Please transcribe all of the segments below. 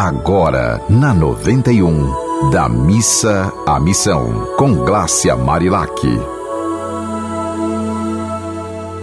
agora na 91, da missa à missão, com Glácia Marilac.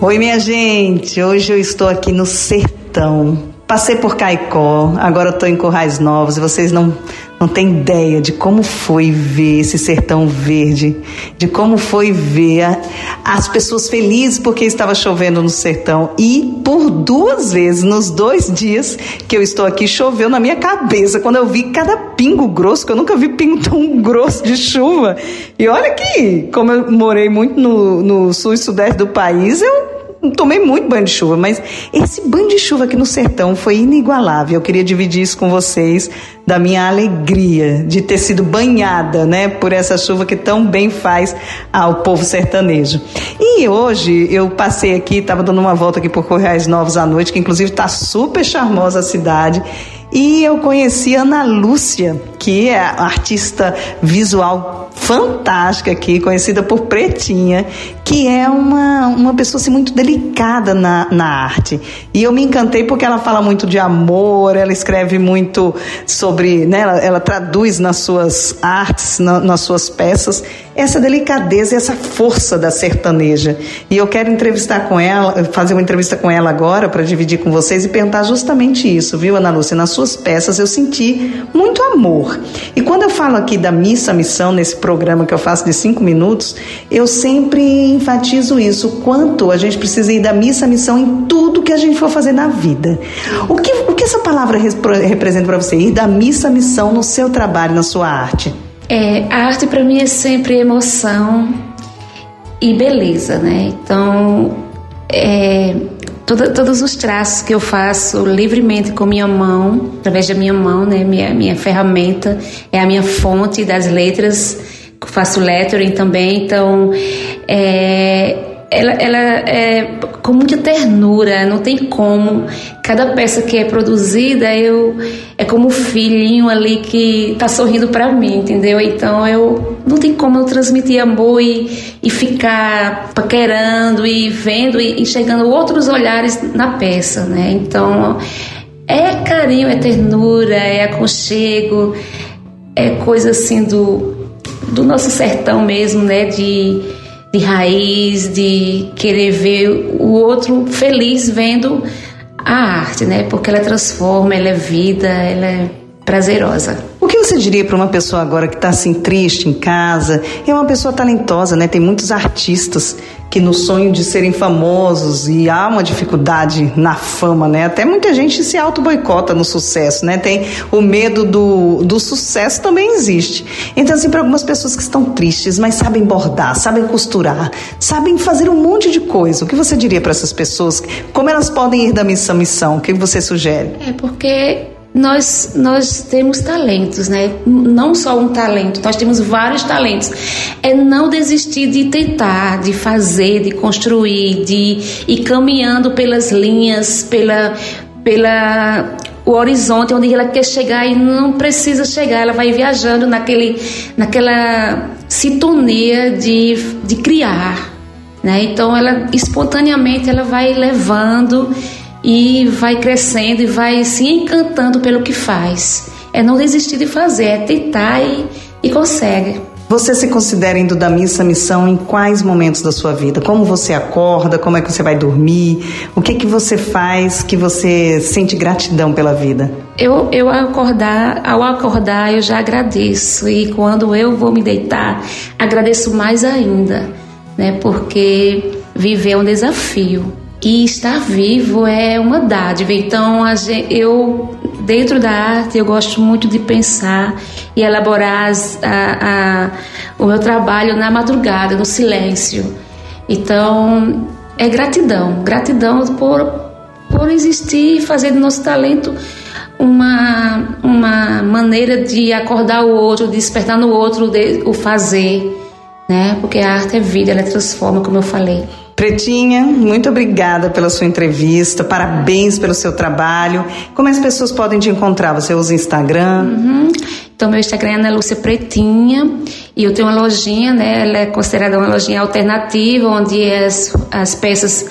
Oi, minha gente, hoje eu estou aqui no sertão Passei por Caicó, agora estou em Currais Novos e vocês não, não têm ideia de como foi ver esse sertão verde, de como foi ver a, as pessoas felizes porque estava chovendo no sertão. E por duas vezes, nos dois dias que eu estou aqui, choveu na minha cabeça. Quando eu vi cada pingo grosso, que eu nunca vi pingo tão grosso de chuva. E olha que, como eu morei muito no, no sul e sudeste do país, eu tomei muito banho de chuva, mas esse banho de chuva aqui no sertão foi inigualável. Eu queria dividir isso com vocês da minha alegria de ter sido banhada, né, por essa chuva que tão bem faz ao povo sertanejo. E hoje eu passei aqui, estava dando uma volta aqui por Correios Novos à noite, que inclusive está super charmosa a cidade. E eu conheci Ana Lúcia, que é artista visual fantástica aqui, conhecida por Pretinha, que é uma, uma pessoa assim, muito delicada na, na arte. E eu me encantei porque ela fala muito de amor, ela escreve muito sobre, né, ela, ela traduz nas suas artes, na, nas suas peças, essa delicadeza e essa força da sertaneja. E eu quero entrevistar com ela, fazer uma entrevista com ela agora para dividir com vocês e perguntar justamente isso, viu, Ana Lúcia? Nas suas peças eu senti muito amor. E quando eu falo aqui da missa, missão, nesse programa que eu faço de cinco minutos, eu sempre enfatizo isso, o quanto a gente precisa ir da missa, missão em tudo que a gente for fazer na vida. O que, o que essa palavra representa para você? Ir da missa, missão no seu trabalho, na sua arte? É, a arte para mim é sempre emoção e beleza, né? Então, é, todos os traços que eu faço livremente com minha mão, através da minha mão, né? Minha, minha ferramenta é a minha fonte das letras. Faço lettering também, então é, ela, ela é com muita ternura, não tem como. Cada peça que é produzida, eu é como um filhinho ali que tá sorrindo para mim, entendeu? Então eu não tem como eu transmitir amor e, e ficar paquerando e vendo e enxergando outros olhares na peça, né? Então é carinho, é ternura, é aconchego, é coisa assim do, do nosso sertão mesmo, né? De de raiz, de querer ver o outro feliz vendo a arte, né? Porque ela transforma, ela é vida, ela é prazerosa. Você diria para uma pessoa agora que está assim triste em casa? É uma pessoa talentosa, né? Tem muitos artistas que no sonho de serem famosos e há uma dificuldade na fama, né? Até muita gente se auto boicota no sucesso, né? Tem o medo do, do sucesso também existe. Então assim para algumas pessoas que estão tristes, mas sabem bordar, sabem costurar, sabem fazer um monte de coisa. O que você diria para essas pessoas? Como elas podem ir da missão a missão? O que você sugere? É porque nós, nós temos talentos, né? Não só um talento, nós temos vários talentos. É não desistir de tentar, de fazer, de construir, de ir caminhando pelas linhas, pela, pela o horizonte onde ela quer chegar e não precisa chegar, ela vai viajando naquele, naquela sintonia de, de criar, né? Então ela espontaneamente ela vai levando e vai crescendo e vai se encantando pelo que faz. É não desistir de fazer, é tentar e, e consegue. Você se considera indo da missa à missão em quais momentos da sua vida? Como você acorda? Como é que você vai dormir? O que que você faz que você sente gratidão pela vida? Eu, eu acordar, ao acordar eu já agradeço e quando eu vou me deitar agradeço mais ainda, né? Porque viver é um desafio. E estar vivo é uma dádiva. Então, eu, dentro da arte, eu gosto muito de pensar e elaborar as, a, a, o meu trabalho na madrugada, no silêncio. Então, é gratidão. Gratidão por, por existir e fazer do nosso talento uma, uma maneira de acordar o outro, de despertar no outro o fazer. Né? Porque a arte é vida, ela transforma, como eu falei. Pretinha, muito obrigada pela sua entrevista, parabéns pelo seu trabalho. Como as pessoas podem te encontrar? Você usa Instagram? Uhum. Então, meu Instagram é Ana Lúcia Pretinha e eu tenho uma lojinha, né? Ela é considerada uma lojinha alternativa, onde as, as peças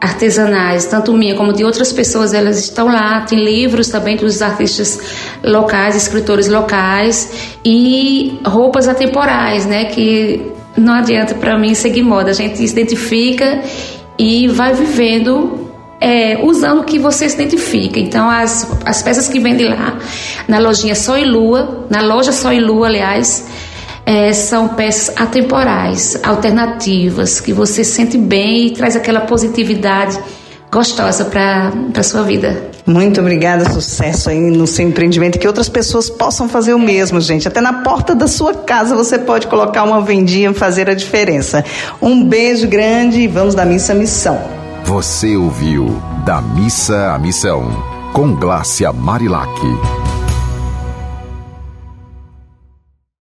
artesanais, tanto minha como de outras pessoas, elas estão lá. Tem livros também dos artistas locais, escritores locais e roupas atemporais, né? Que não adianta para mim seguir moda. A gente se identifica e vai vivendo é, usando o que você se identifica. Então, as, as peças que vendem lá na lojinha Sol e Lua, na loja Sol e Lua, aliás, é, são peças atemporais, alternativas, que você sente bem e traz aquela positividade gostosa para a sua vida. Muito obrigada, sucesso aí no seu empreendimento, que outras pessoas possam fazer o mesmo, gente. Até na porta da sua casa você pode colocar uma vendinha e fazer a diferença. Um beijo grande e vamos da missa à missão. Você ouviu Da Missa à Missão, com Glácia Marilac.